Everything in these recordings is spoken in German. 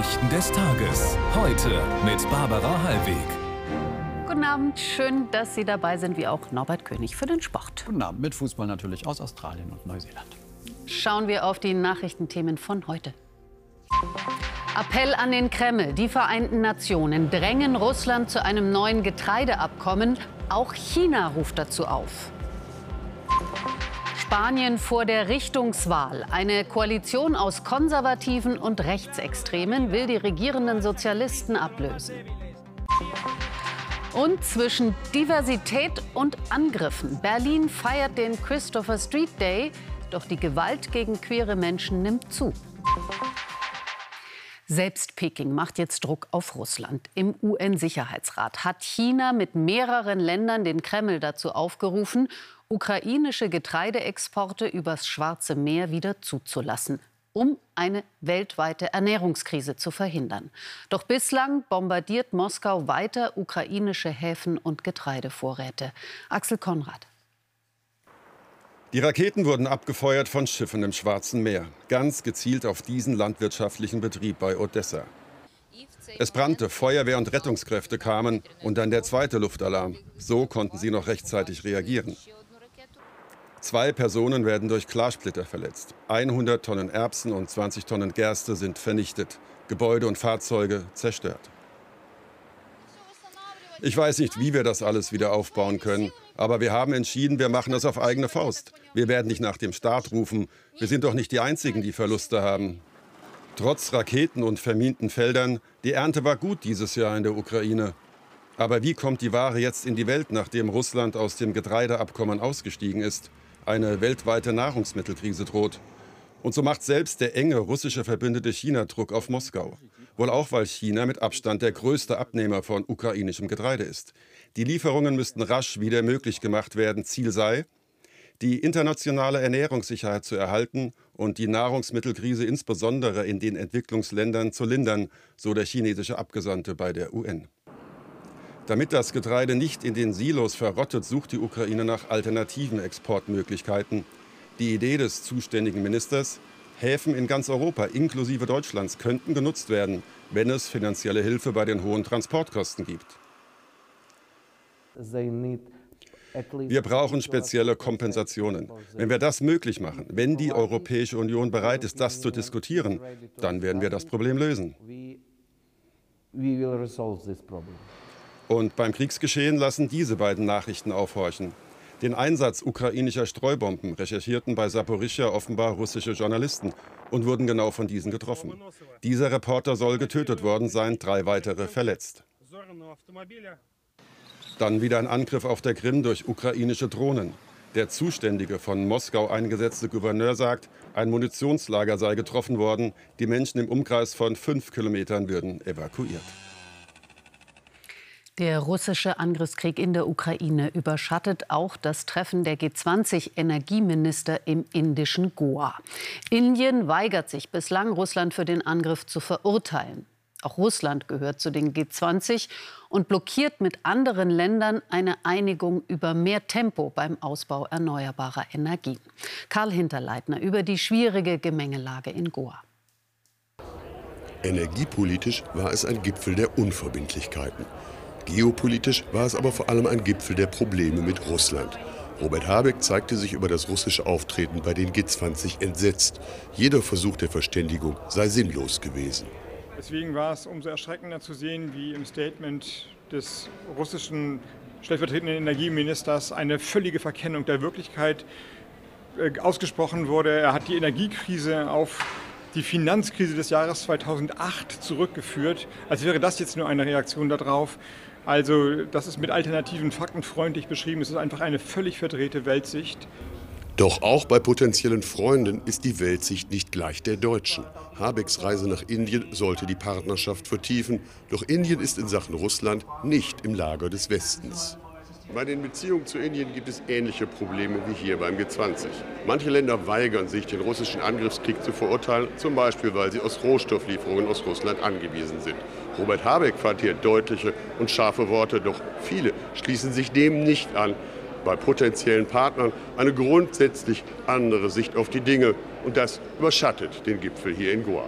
Nachrichten des Tages. Heute mit Barbara Hallweg. Guten Abend, schön, dass Sie dabei sind, wie auch Norbert König für den Sport. Guten Abend mit Fußball natürlich aus Australien und Neuseeland. Schauen wir auf die Nachrichtenthemen von heute. Appell an den Kreml. Die Vereinten Nationen drängen Russland zu einem neuen Getreideabkommen. Auch China ruft dazu auf. Spanien vor der Richtungswahl. Eine Koalition aus Konservativen und Rechtsextremen will die regierenden Sozialisten ablösen. Und zwischen Diversität und Angriffen. Berlin feiert den Christopher Street Day, doch die Gewalt gegen queere Menschen nimmt zu. Selbst Peking macht jetzt Druck auf Russland. Im UN-Sicherheitsrat hat China mit mehreren Ländern den Kreml dazu aufgerufen, ukrainische Getreideexporte übers Schwarze Meer wieder zuzulassen, um eine weltweite Ernährungskrise zu verhindern. Doch bislang bombardiert Moskau weiter ukrainische Häfen und Getreidevorräte. Axel Konrad. Die Raketen wurden abgefeuert von Schiffen im Schwarzen Meer, ganz gezielt auf diesen landwirtschaftlichen Betrieb bei Odessa. Es brannte, Feuerwehr und Rettungskräfte kamen und dann der zweite Luftalarm. So konnten sie noch rechtzeitig reagieren. Zwei Personen werden durch Klarsplitter verletzt. 100 Tonnen Erbsen und 20 Tonnen Gerste sind vernichtet. Gebäude und Fahrzeuge zerstört. Ich weiß nicht, wie wir das alles wieder aufbauen können, aber wir haben entschieden, wir machen das auf eigene Faust. Wir werden nicht nach dem Staat rufen. Wir sind doch nicht die Einzigen, die Verluste haben. Trotz Raketen und verminten Feldern, die Ernte war gut dieses Jahr in der Ukraine. Aber wie kommt die Ware jetzt in die Welt, nachdem Russland aus dem Getreideabkommen ausgestiegen ist? Eine weltweite Nahrungsmittelkrise droht. Und so macht selbst der enge russische Verbündete China Druck auf Moskau. Wohl auch, weil China mit Abstand der größte Abnehmer von ukrainischem Getreide ist. Die Lieferungen müssten rasch wieder möglich gemacht werden. Ziel sei, die internationale Ernährungssicherheit zu erhalten und die Nahrungsmittelkrise insbesondere in den Entwicklungsländern zu lindern, so der chinesische Abgesandte bei der UN. Damit das Getreide nicht in den Silos verrottet, sucht die Ukraine nach alternativen Exportmöglichkeiten. Die Idee des zuständigen Ministers, Häfen in ganz Europa inklusive Deutschlands könnten genutzt werden, wenn es finanzielle Hilfe bei den hohen Transportkosten gibt. Wir brauchen spezielle Kompensationen. Wenn wir das möglich machen, wenn die Europäische Union bereit ist, das zu diskutieren, dann werden wir das Problem lösen. Und beim Kriegsgeschehen lassen diese beiden Nachrichten aufhorchen. Den Einsatz ukrainischer Streubomben recherchierten bei Saporischia offenbar russische Journalisten und wurden genau von diesen getroffen. Dieser Reporter soll getötet worden sein, drei weitere verletzt. Dann wieder ein Angriff auf der Krim durch ukrainische Drohnen. Der zuständige von Moskau eingesetzte Gouverneur sagt, ein Munitionslager sei getroffen worden. Die Menschen im Umkreis von fünf Kilometern würden evakuiert. Der russische Angriffskrieg in der Ukraine überschattet auch das Treffen der G20-Energieminister im indischen Goa. Indien weigert sich bislang, Russland für den Angriff zu verurteilen. Auch Russland gehört zu den G20 und blockiert mit anderen Ländern eine Einigung über mehr Tempo beim Ausbau erneuerbarer Energien. Karl Hinterleitner über die schwierige Gemengelage in Goa. Energiepolitisch war es ein Gipfel der Unverbindlichkeiten. Geopolitisch war es aber vor allem ein Gipfel der Probleme mit Russland. Robert Habeck zeigte sich über das russische Auftreten bei den G20 entsetzt. Jeder Versuch der Verständigung sei sinnlos gewesen. Deswegen war es umso erschreckender zu sehen, wie im Statement des russischen stellvertretenden Energieministers eine völlige Verkennung der Wirklichkeit äh, ausgesprochen wurde. Er hat die Energiekrise auf die Finanzkrise des Jahres 2008 zurückgeführt, als wäre das jetzt nur eine Reaktion darauf. Also das ist mit alternativen Fakten freundlich beschrieben. Es ist einfach eine völlig verdrehte Weltsicht. Doch auch bei potenziellen Freunden ist die Weltsicht nicht gleich der deutschen. Habecks Reise nach Indien sollte die Partnerschaft vertiefen, doch Indien ist in Sachen Russland nicht im Lager des Westens. Bei den Beziehungen zu Indien gibt es ähnliche Probleme wie hier beim G20. Manche Länder weigern sich, den russischen Angriffskrieg zu verurteilen, zum Beispiel weil sie aus Rohstofflieferungen aus Russland angewiesen sind. Robert Habeck fand hier deutliche und scharfe Worte, doch viele schließen sich dem nicht an. Bei potenziellen Partnern eine grundsätzlich andere Sicht auf die Dinge. Und das überschattet den Gipfel hier in Goa.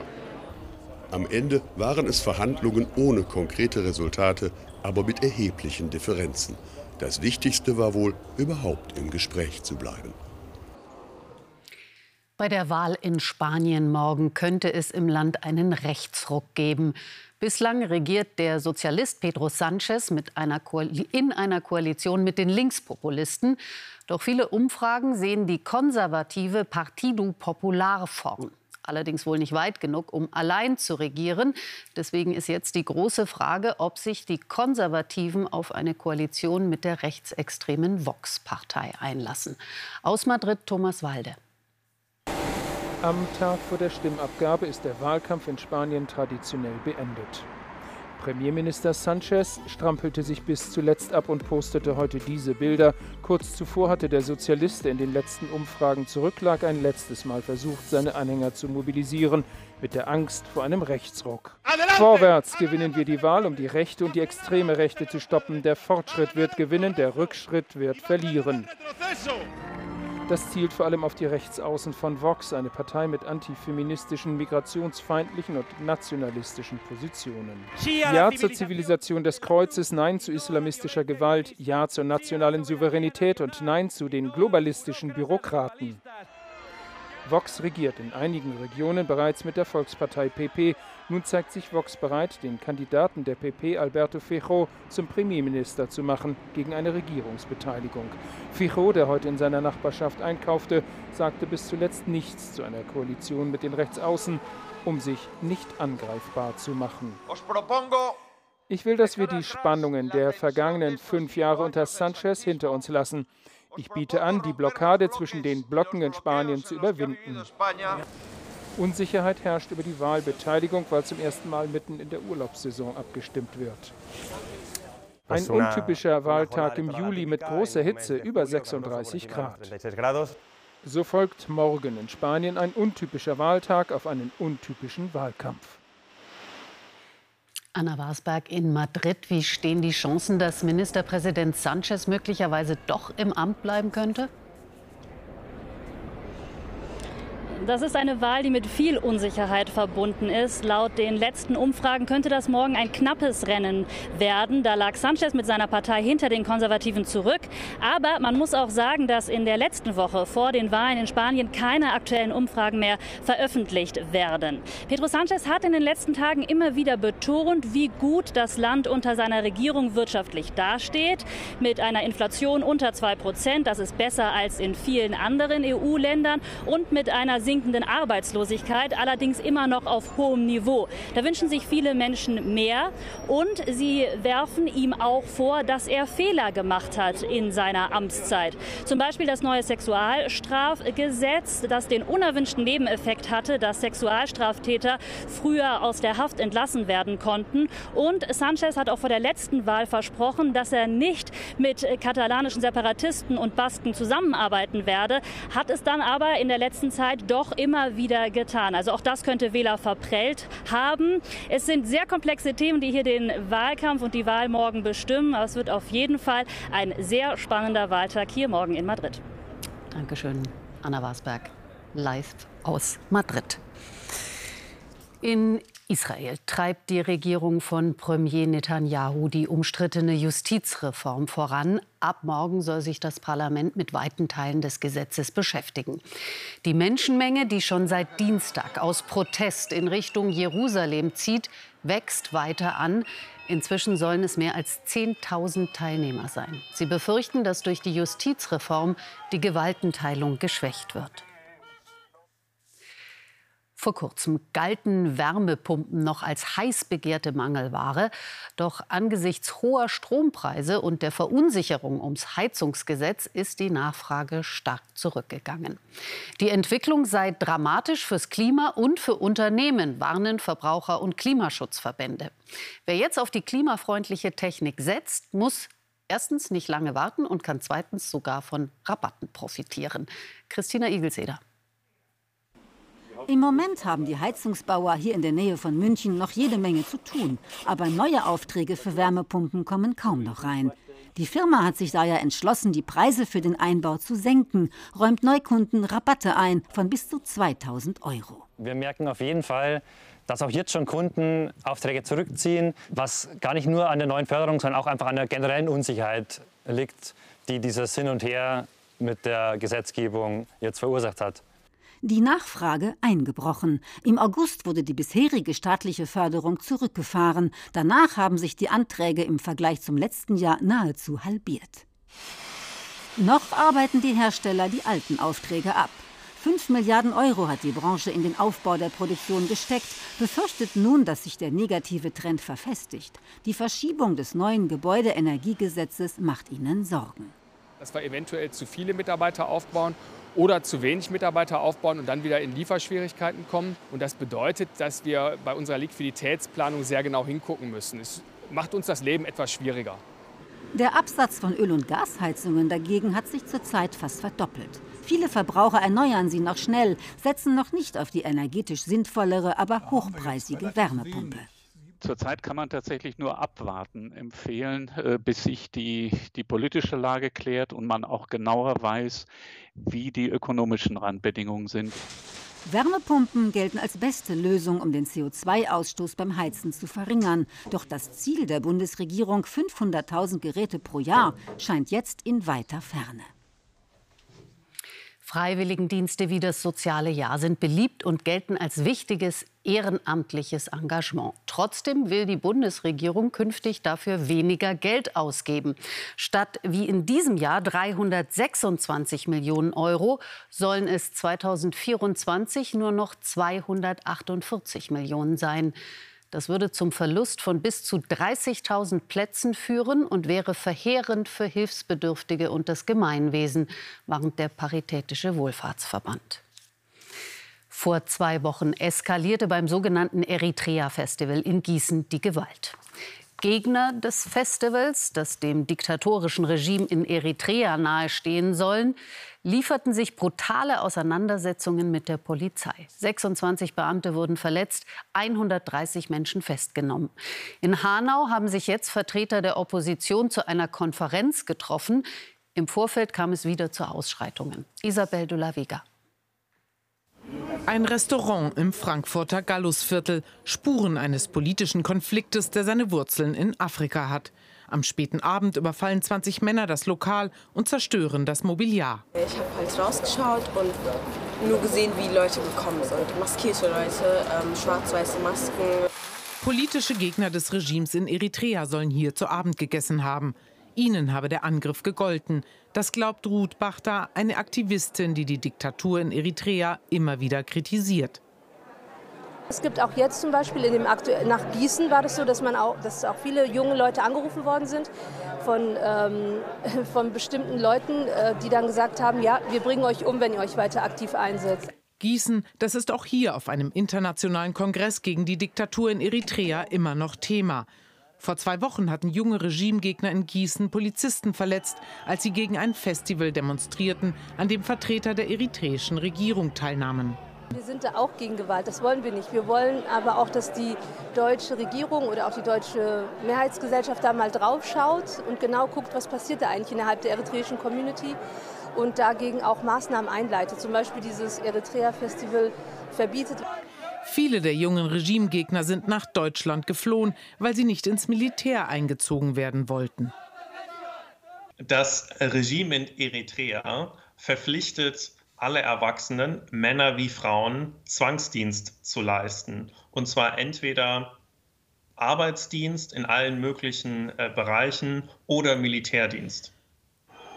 Am Ende waren es Verhandlungen ohne konkrete Resultate, aber mit erheblichen Differenzen. Das Wichtigste war wohl, überhaupt im Gespräch zu bleiben. Bei der Wahl in Spanien morgen könnte es im Land einen Rechtsruck geben. Bislang regiert der Sozialist Pedro Sanchez einer in einer Koalition mit den Linkspopulisten. Doch viele Umfragen sehen die konservative Partido Popular vorn. Allerdings wohl nicht weit genug, um allein zu regieren. Deswegen ist jetzt die große Frage, ob sich die Konservativen auf eine Koalition mit der rechtsextremen Vox-Partei einlassen. Aus Madrid Thomas Walde. Am Tag vor der Stimmabgabe ist der Wahlkampf in Spanien traditionell beendet. Premierminister Sanchez strampelte sich bis zuletzt ab und postete heute diese Bilder. Kurz zuvor hatte der Sozialist, der in den letzten Umfragen zurücklag, ein letztes Mal versucht, seine Anhänger zu mobilisieren, mit der Angst vor einem Rechtsruck. Vorwärts gewinnen wir die Wahl, um die rechte und die extreme Rechte zu stoppen. Der Fortschritt wird gewinnen, der Rückschritt wird verlieren. Das zielt vor allem auf die Rechtsaußen von Vox, eine Partei mit antifeministischen, migrationsfeindlichen und nationalistischen Positionen. Ja zur Zivilisation des Kreuzes, Nein zu islamistischer Gewalt, Ja zur nationalen Souveränität und Nein zu den globalistischen Bürokraten. Vox regiert in einigen Regionen bereits mit der Volkspartei PP. Nun zeigt sich Vox bereit, den Kandidaten der PP Alberto Fejo zum Premierminister zu machen gegen eine Regierungsbeteiligung. Fejo, der heute in seiner Nachbarschaft einkaufte, sagte bis zuletzt nichts zu einer Koalition mit den Rechtsaußen, um sich nicht angreifbar zu machen. Ich will, dass wir die Spannungen der vergangenen fünf Jahre unter Sanchez hinter uns lassen. Ich biete an, die Blockade zwischen den Blocken in Spanien zu überwinden. Unsicherheit herrscht über die Wahlbeteiligung, weil zum ersten Mal mitten in der Urlaubssaison abgestimmt wird. Ein untypischer Wahltag im Juli mit großer Hitze, über 36 Grad. So folgt morgen in Spanien ein untypischer Wahltag auf einen untypischen Wahlkampf. Anna Wasberg in Madrid. Wie stehen die Chancen, dass Ministerpräsident Sanchez möglicherweise doch im Amt bleiben könnte? Das ist eine Wahl, die mit viel Unsicherheit verbunden ist. Laut den letzten Umfragen könnte das morgen ein knappes Rennen werden. Da lag Sanchez mit seiner Partei hinter den Konservativen zurück. Aber man muss auch sagen, dass in der letzten Woche vor den Wahlen in Spanien keine aktuellen Umfragen mehr veröffentlicht werden. Pedro Sanchez hat in den letzten Tagen immer wieder betont, wie gut das Land unter seiner Regierung wirtschaftlich dasteht. Mit einer Inflation unter 2 Prozent, das ist besser als in vielen anderen EU-Ländern und mit einer sinkenden Arbeitslosigkeit, allerdings immer noch auf hohem Niveau. Da wünschen sich viele Menschen mehr und sie werfen ihm auch vor, dass er Fehler gemacht hat in seiner Amtszeit. Zum Beispiel das neue Sexualstrafgesetz, das den unerwünschten Nebeneffekt hatte, dass Sexualstraftäter früher aus der Haft entlassen werden konnten. Und Sanchez hat auch vor der letzten Wahl versprochen, dass er nicht mit katalanischen Separatisten und Basken zusammenarbeiten werde, hat es dann aber in der letzten Zeit doch doch immer wieder getan. Also auch das könnte Wähler verprellt haben. Es sind sehr komplexe Themen, die hier den Wahlkampf und die Wahl morgen bestimmen. Aber es wird auf jeden Fall ein sehr spannender Wahltag hier morgen in Madrid. Dankeschön, Anna Wasberg, live aus Madrid. In Israel treibt die Regierung von Premier Netanyahu die umstrittene Justizreform voran. Ab morgen soll sich das Parlament mit weiten Teilen des Gesetzes beschäftigen. Die Menschenmenge, die schon seit Dienstag aus Protest in Richtung Jerusalem zieht, wächst weiter an. Inzwischen sollen es mehr als 10.000 Teilnehmer sein. Sie befürchten, dass durch die Justizreform die Gewaltenteilung geschwächt wird. Vor kurzem galten Wärmepumpen noch als heiß begehrte Mangelware. Doch angesichts hoher Strompreise und der Verunsicherung ums Heizungsgesetz ist die Nachfrage stark zurückgegangen. Die Entwicklung sei dramatisch fürs Klima und für Unternehmen, warnen Verbraucher- und Klimaschutzverbände. Wer jetzt auf die klimafreundliche Technik setzt, muss erstens nicht lange warten und kann zweitens sogar von Rabatten profitieren. Christina Igelseder. Im Moment haben die Heizungsbauer hier in der Nähe von München noch jede Menge zu tun. Aber neue Aufträge für Wärmepumpen kommen kaum noch rein. Die Firma hat sich daher entschlossen, die Preise für den Einbau zu senken, räumt Neukunden Rabatte ein von bis zu 2000 Euro. Wir merken auf jeden Fall, dass auch jetzt schon Kunden Aufträge zurückziehen, was gar nicht nur an der neuen Förderung, sondern auch einfach an der generellen Unsicherheit liegt, die dieses Hin und Her mit der Gesetzgebung jetzt verursacht hat. Die Nachfrage eingebrochen. Im August wurde die bisherige staatliche Förderung zurückgefahren. Danach haben sich die Anträge im Vergleich zum letzten Jahr nahezu halbiert. Noch arbeiten die Hersteller die alten Aufträge ab. 5 Milliarden Euro hat die Branche in den Aufbau der Produktion gesteckt, befürchtet nun, dass sich der negative Trend verfestigt. Die Verschiebung des neuen Gebäudeenergiegesetzes macht ihnen Sorgen. Dass wir eventuell zu viele Mitarbeiter aufbauen oder zu wenig Mitarbeiter aufbauen und dann wieder in Lieferschwierigkeiten kommen. Und das bedeutet, dass wir bei unserer Liquiditätsplanung sehr genau hingucken müssen. Es macht uns das Leben etwas schwieriger. Der Absatz von Öl- und Gasheizungen dagegen hat sich zurzeit fast verdoppelt. Viele Verbraucher erneuern sie noch schnell, setzen noch nicht auf die energetisch sinnvollere, aber hochpreisige Wärmepumpe. Zurzeit kann man tatsächlich nur abwarten, empfehlen, äh, bis sich die, die politische Lage klärt und man auch genauer weiß, wie die ökonomischen Randbedingungen sind. Wärmepumpen gelten als beste Lösung, um den CO2-Ausstoß beim Heizen zu verringern. Doch das Ziel der Bundesregierung, 500.000 Geräte pro Jahr, scheint jetzt in weiter Ferne. Freiwilligendienste wie das soziale Jahr sind beliebt und gelten als wichtiges ehrenamtliches Engagement. Trotzdem will die Bundesregierung künftig dafür weniger Geld ausgeben. Statt wie in diesem Jahr 326 Millionen Euro sollen es 2024 nur noch 248 Millionen sein. Das würde zum Verlust von bis zu 30.000 Plätzen führen und wäre verheerend für Hilfsbedürftige und das Gemeinwesen, warnt der Paritätische Wohlfahrtsverband. Vor zwei Wochen eskalierte beim sogenannten Eritrea-Festival in Gießen die Gewalt. Gegner des Festivals, das dem diktatorischen Regime in Eritrea nahestehen sollen, lieferten sich brutale Auseinandersetzungen mit der Polizei. 26 Beamte wurden verletzt, 130 Menschen festgenommen. In Hanau haben sich jetzt Vertreter der Opposition zu einer Konferenz getroffen. Im Vorfeld kam es wieder zu Ausschreitungen. Isabel de la Vega. Ein Restaurant im Frankfurter Gallusviertel. Spuren eines politischen Konfliktes, der seine Wurzeln in Afrika hat. Am späten Abend überfallen 20 Männer das Lokal und zerstören das Mobiliar. Ich habe halt rausgeschaut und nur gesehen, wie Leute gekommen sind. Maskierte Leute, ähm, schwarz-weiße Masken. Politische Gegner des Regimes in Eritrea sollen hier zu Abend gegessen haben. Ihnen habe der Angriff gegolten. Das glaubt Ruth Bachta, eine Aktivistin, die die Diktatur in Eritrea immer wieder kritisiert. Es gibt auch jetzt zum Beispiel in dem Aktu nach Gießen war das so, dass man auch, dass auch viele junge Leute angerufen worden sind von, ähm, von bestimmten Leuten, äh, die dann gesagt haben, ja, wir bringen euch um, wenn ihr euch weiter aktiv einsetzt. Gießen, das ist auch hier auf einem internationalen Kongress gegen die Diktatur in Eritrea immer noch Thema. Vor zwei Wochen hatten junge Regimegegner in Gießen Polizisten verletzt, als sie gegen ein Festival demonstrierten, an dem Vertreter der eritreischen Regierung teilnahmen. Wir sind da auch gegen Gewalt, das wollen wir nicht. Wir wollen aber auch, dass die deutsche Regierung oder auch die deutsche Mehrheitsgesellschaft da mal drauf schaut und genau guckt, was passiert da eigentlich innerhalb der eritreischen Community und dagegen auch Maßnahmen einleitet. Zum Beispiel dieses Eritrea-Festival verbietet. Viele der jungen Regimegegner sind nach Deutschland geflohen, weil sie nicht ins Militär eingezogen werden wollten. Das Regime in Eritrea verpflichtet alle Erwachsenen, Männer wie Frauen, Zwangsdienst zu leisten. Und zwar entweder Arbeitsdienst in allen möglichen äh, Bereichen oder Militärdienst.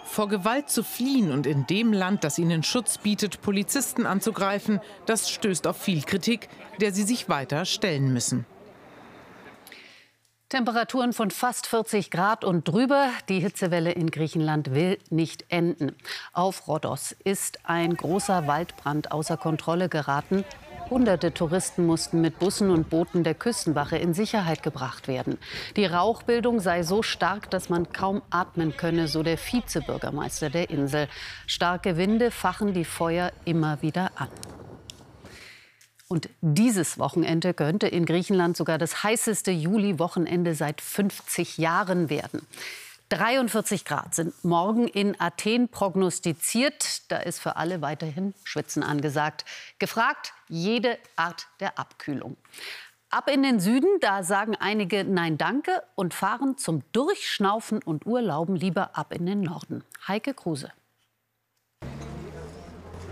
Vor Gewalt zu fliehen und in dem Land, das ihnen Schutz bietet, Polizisten anzugreifen, das stößt auf viel Kritik, der sie sich weiter stellen müssen. Temperaturen von fast 40 Grad und drüber. Die Hitzewelle in Griechenland will nicht enden. Auf Rhodos ist ein großer Waldbrand außer Kontrolle geraten. Hunderte Touristen mussten mit Bussen und Booten der Küstenwache in Sicherheit gebracht werden. Die Rauchbildung sei so stark, dass man kaum atmen könne, so der Vizebürgermeister der Insel. Starke Winde fachen die Feuer immer wieder an. Und dieses Wochenende könnte in Griechenland sogar das heißeste Juli-Wochenende seit 50 Jahren werden. 43 Grad sind morgen in Athen prognostiziert. Da ist für alle weiterhin Schwitzen angesagt. Gefragt jede Art der Abkühlung. Ab in den Süden, da sagen einige Nein Danke und fahren zum Durchschnaufen und Urlauben lieber ab in den Norden. Heike Kruse.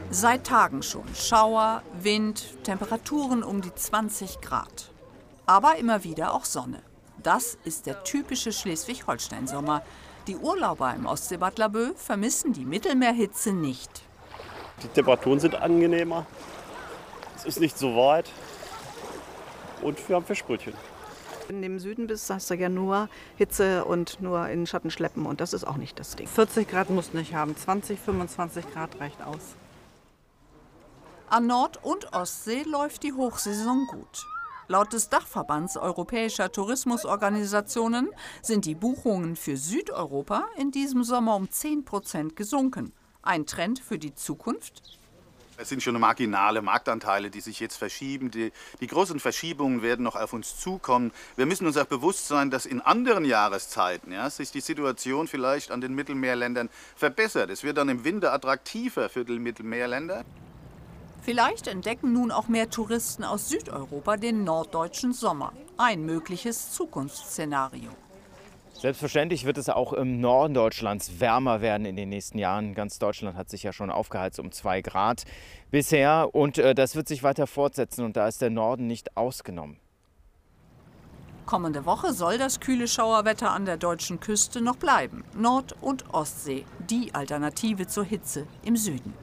Seit Tagen schon Schauer, Wind, Temperaturen um die 20 Grad. Aber immer wieder auch Sonne. Das ist der typische Schleswig-Holstein-Sommer. Die Urlauber im Ostseebad Laboe vermissen die Mittelmeerhitze nicht. Die Temperaturen sind angenehmer. Es ist nicht so weit. Und wir haben Fischbrötchen. Wenn du im Süden bist, hast du ja nur Hitze und nur in den Schatten schleppen. Und das ist auch nicht das Ding. 40 Grad muss nicht haben. 20, 25 Grad reicht aus. An Nord- und Ostsee läuft die Hochsaison gut. Laut des Dachverbands europäischer Tourismusorganisationen sind die Buchungen für Südeuropa in diesem Sommer um 10 Prozent gesunken. Ein Trend für die Zukunft? Es sind schon marginale Marktanteile, die sich jetzt verschieben. Die, die, großen Verschiebungen werden noch auf uns zukommen. Wir müssen uns auch bewusst sein, dass in anderen Jahreszeiten ja, sich die Situation vielleicht an den Mittelmeerländern verbessert. Es wird dann im Winter attraktiver für die Mittelmeerländer. Vielleicht entdecken nun auch mehr Touristen aus Südeuropa den norddeutschen Sommer. Ein mögliches Zukunftsszenario. Selbstverständlich wird es auch im Norden Deutschlands wärmer werden in den nächsten Jahren. Ganz Deutschland hat sich ja schon aufgeheizt um zwei Grad bisher und äh, das wird sich weiter fortsetzen und da ist der Norden nicht ausgenommen. Kommende Woche soll das kühle Schauerwetter an der deutschen Küste noch bleiben. Nord- und Ostsee, die Alternative zur Hitze im Süden.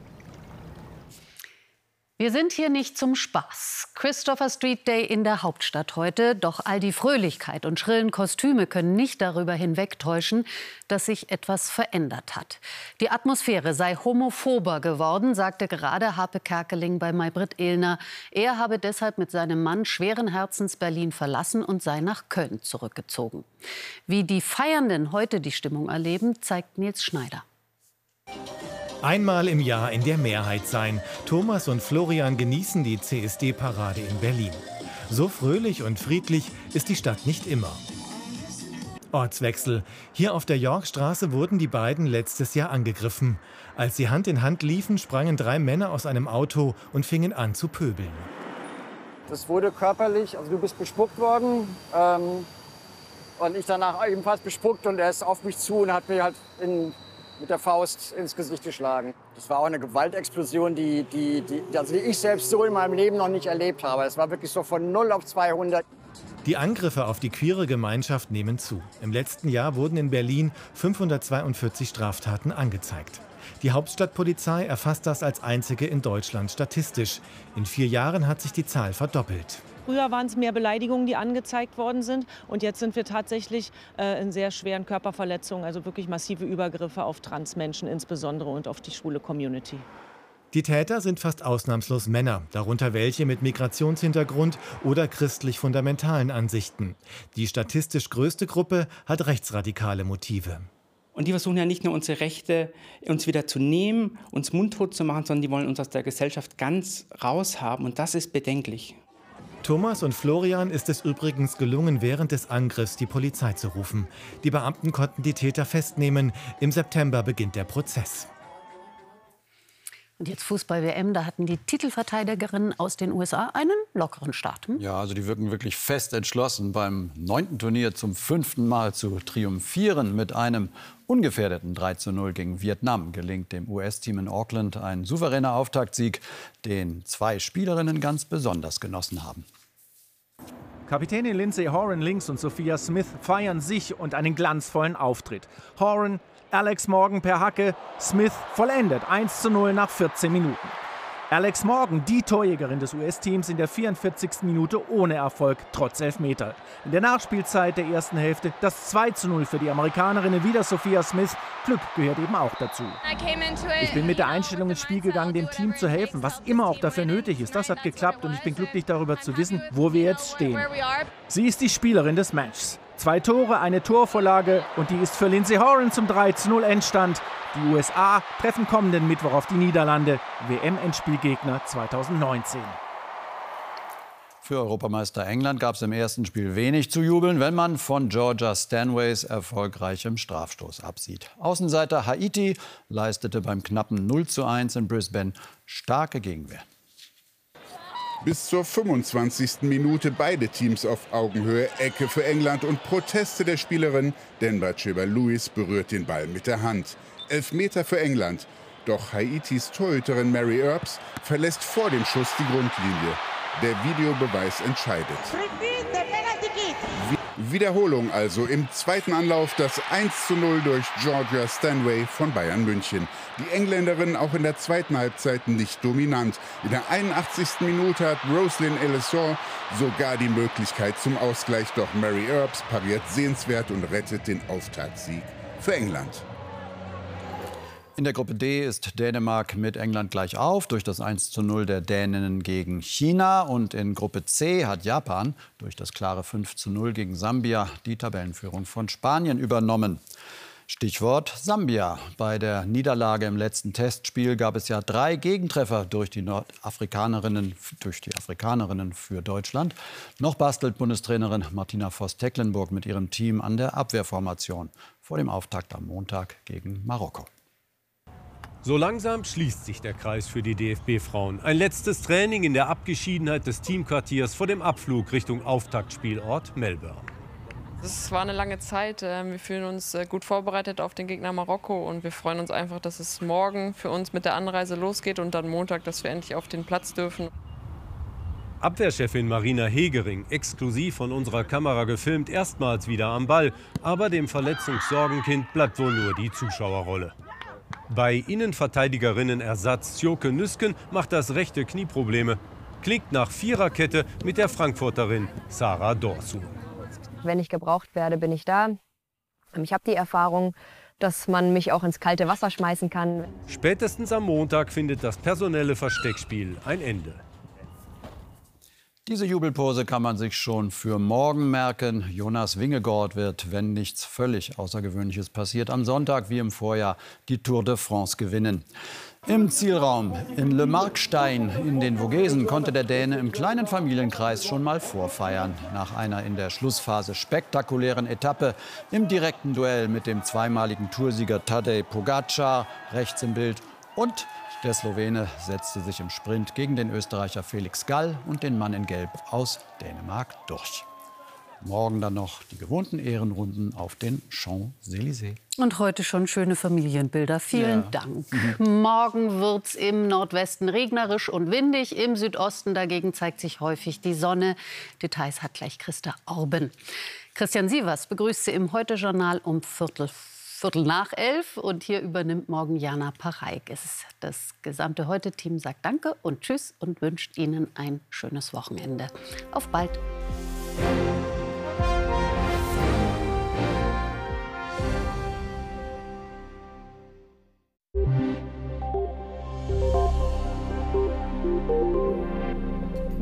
Wir sind hier nicht zum Spaß. Christopher Street Day in der Hauptstadt heute. Doch all die Fröhlichkeit und schrillen Kostüme können nicht darüber hinwegtäuschen, dass sich etwas verändert hat. Die Atmosphäre sei homophober geworden, sagte gerade Harpe Kerkeling bei Maybrit Ehlner. Er habe deshalb mit seinem Mann schweren Herzens Berlin verlassen und sei nach Köln zurückgezogen. Wie die Feiernden heute die Stimmung erleben, zeigt Nils Schneider. Einmal im Jahr in der Mehrheit sein. Thomas und Florian genießen die CSD-Parade in Berlin. So fröhlich und friedlich ist die Stadt nicht immer. Ortswechsel. Hier auf der Yorkstraße wurden die beiden letztes Jahr angegriffen. Als sie Hand in Hand liefen, sprangen drei Männer aus einem Auto und fingen an zu pöbeln. Das wurde körperlich, also du bist bespuckt worden ähm, und ich danach ebenfalls bespuckt und er ist auf mich zu und hat mir halt in mit der Faust ins Gesicht geschlagen. Das war auch eine Gewaltexplosion, die, die, die, also die ich selbst so in meinem Leben noch nicht erlebt habe. Es war wirklich so von 0 auf 200. Die Angriffe auf die queere Gemeinschaft nehmen zu. Im letzten Jahr wurden in Berlin 542 Straftaten angezeigt. Die Hauptstadtpolizei erfasst das als einzige in Deutschland statistisch. In vier Jahren hat sich die Zahl verdoppelt. Früher waren es mehr Beleidigungen, die angezeigt worden sind. Und jetzt sind wir tatsächlich äh, in sehr schweren Körperverletzungen, also wirklich massive Übergriffe auf Transmenschen insbesondere und auf die schwule Community. Die Täter sind fast ausnahmslos Männer, darunter welche mit Migrationshintergrund oder christlich-fundamentalen Ansichten. Die statistisch größte Gruppe hat rechtsradikale Motive. Und die versuchen ja nicht nur unsere Rechte uns wieder zu nehmen, uns mundtot zu machen, sondern die wollen uns aus der Gesellschaft ganz raushaben. Und das ist bedenklich. Thomas und Florian ist es übrigens gelungen, während des Angriffs die Polizei zu rufen. Die Beamten konnten die Täter festnehmen. Im September beginnt der Prozess. Und jetzt Fußball-WM, da hatten die Titelverteidigerinnen aus den USA einen lockeren Start. Hm? Ja, also die wirken wirklich fest entschlossen, beim neunten Turnier zum fünften Mal zu triumphieren. Mit einem ungefährdeten 3 zu 0 gegen Vietnam gelingt dem US-Team in Auckland ein souveräner Auftaktsieg, den zwei Spielerinnen ganz besonders genossen haben. Kapitänin Lindsay Horan links und Sophia Smith feiern sich und einen glanzvollen Auftritt. Horan Alex Morgan per Hacke, Smith vollendet 1 zu 0 nach 14 Minuten. Alex Morgan, die Torjägerin des US-Teams in der 44. Minute ohne Erfolg, trotz Elfmeter. In der Nachspielzeit der ersten Hälfte das 2 zu 0 für die Amerikanerinnen, wieder Sophia Smith. Glück gehört eben auch dazu. Ich bin mit der Einstellung ins Spiel gegangen, dem Team zu helfen, was immer auch dafür nötig ist. Das hat geklappt und ich bin glücklich darüber zu wissen, wo wir jetzt stehen. Sie ist die Spielerin des Matches. Zwei Tore, eine Torvorlage und die ist für Lindsay Horan zum 3-0 Endstand. Die USA treffen kommenden Mittwoch auf die Niederlande, WM-Endspielgegner 2019. Für Europameister England gab es im ersten Spiel wenig zu jubeln, wenn man von Georgia Stanways erfolgreichem Strafstoß absieht. Außenseiter Haiti leistete beim knappen 0 zu 1 in Brisbane starke Gegenwehr. Bis zur 25. Minute beide Teams auf Augenhöhe, Ecke für England und Proteste der Spielerin. Denn Batsheba Lewis berührt den Ball mit der Hand. Elfmeter für England. Doch Haitis Torhüterin Mary Earps verlässt vor dem Schuss die Grundlinie. Der Videobeweis entscheidet. Wiederholung also im zweiten Anlauf das 1 zu 0 durch Georgia Stanway von Bayern München. Die Engländerin auch in der zweiten Halbzeit nicht dominant. In der 81. Minute hat Roslyn Ellison sogar die Möglichkeit zum Ausgleich, doch Mary Earps pariert sehenswert und rettet den Auftaktsieg für England. In der Gruppe D ist Dänemark mit England gleich auf durch das 1 zu 0 der Däninnen gegen China. Und in Gruppe C hat Japan durch das klare 5 zu 0 gegen Sambia die Tabellenführung von Spanien übernommen. Stichwort Sambia. Bei der Niederlage im letzten Testspiel gab es ja drei Gegentreffer durch die Nordafrikanerinnen, durch die Afrikanerinnen für Deutschland. Noch bastelt Bundestrainerin Martina Voss-Tecklenburg mit ihrem Team an der Abwehrformation vor dem Auftakt am Montag gegen Marokko. So langsam schließt sich der Kreis für die DFB-Frauen. Ein letztes Training in der Abgeschiedenheit des Teamquartiers vor dem Abflug Richtung Auftaktspielort Melbourne. Es war eine lange Zeit. Ähm, wir fühlen uns äh, gut vorbereitet auf den Gegner Marokko und wir freuen uns einfach, dass es morgen für uns mit der Anreise losgeht und dann Montag, dass wir endlich auf den Platz dürfen. Abwehrchefin Marina Hegering, exklusiv von unserer Kamera gefilmt, erstmals wieder am Ball. Aber dem Verletzungssorgenkind bleibt wohl nur die Zuschauerrolle. Bei Innenverteidigerinnen Ersatz Joke Nüsken macht das rechte Knie Probleme. Klingt nach Viererkette mit der Frankfurterin Sarah Dorsu. Wenn ich gebraucht werde, bin ich da. Ich habe die Erfahrung, dass man mich auch ins kalte Wasser schmeißen kann. Spätestens am Montag findet das personelle Versteckspiel ein Ende. Diese Jubelpose kann man sich schon für morgen merken. Jonas Wingegord wird, wenn nichts völlig Außergewöhnliches passiert, am Sonntag wie im Vorjahr die Tour de France gewinnen. Im Zielraum in Le Markstein in den Vogesen konnte der Däne im kleinen Familienkreis schon mal vorfeiern. Nach einer in der Schlussphase spektakulären Etappe im direkten Duell mit dem zweimaligen Toursieger Tadej Pogacar rechts im Bild und der Slowene setzte sich im Sprint gegen den Österreicher Felix Gall und den Mann in Gelb aus Dänemark durch. Morgen dann noch die gewohnten Ehrenrunden auf den Champs-Élysées. Und heute schon schöne Familienbilder. Vielen ja. Dank. Mhm. Morgen wird es im Nordwesten regnerisch und windig. Im Südosten dagegen zeigt sich häufig die Sonne. Details hat gleich Christa Orben. Christian Sievers begrüßt Sie im Heute-Journal um Viertel Viertel nach elf. Und hier übernimmt morgen Jana Pareik. Das gesamte Heute-Team sagt Danke und Tschüss und wünscht Ihnen ein schönes Wochenende. Auf bald.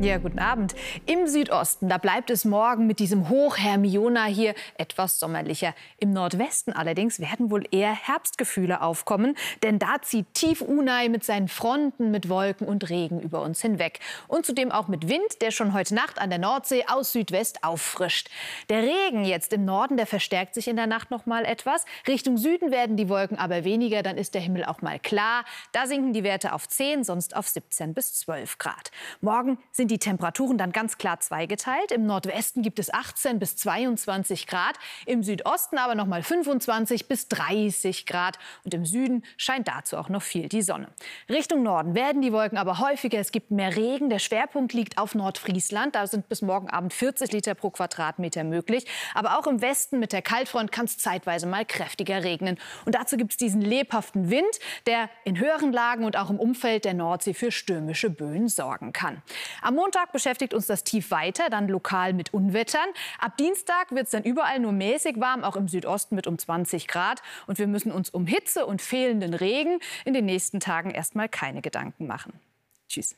Ja, guten Abend. Im Südosten, da bleibt es morgen mit diesem Hoch Hermiona hier etwas sommerlicher. Im Nordwesten allerdings werden wohl eher Herbstgefühle aufkommen, denn da zieht tief Unai mit seinen Fronten mit Wolken und Regen über uns hinweg. Und zudem auch mit Wind, der schon heute Nacht an der Nordsee aus Südwest auffrischt. Der Regen jetzt im Norden, der verstärkt sich in der Nacht noch mal etwas. Richtung Süden werden die Wolken aber weniger, dann ist der Himmel auch mal klar. Da sinken die Werte auf 10, sonst auf 17 bis 12 Grad. Morgen sind die Temperaturen dann ganz klar zweigeteilt. Im Nordwesten gibt es 18 bis 22 Grad, im Südosten aber noch mal 25 bis 30 Grad und im Süden scheint dazu auch noch viel die Sonne. Richtung Norden werden die Wolken aber häufiger. Es gibt mehr Regen. Der Schwerpunkt liegt auf Nordfriesland. Da sind bis morgen Abend 40 Liter pro Quadratmeter möglich. Aber auch im Westen mit der Kaltfront kann es zeitweise mal kräftiger regnen. Und dazu gibt es diesen lebhaften Wind, der in höheren Lagen und auch im Umfeld der Nordsee für stürmische Böen sorgen kann. Am Montag beschäftigt uns das Tief weiter, dann lokal mit Unwettern. Ab Dienstag wird es dann überall nur mäßig warm, auch im Südosten mit um 20 Grad. Und wir müssen uns um Hitze und fehlenden Regen in den nächsten Tagen erst mal keine Gedanken machen. Tschüss.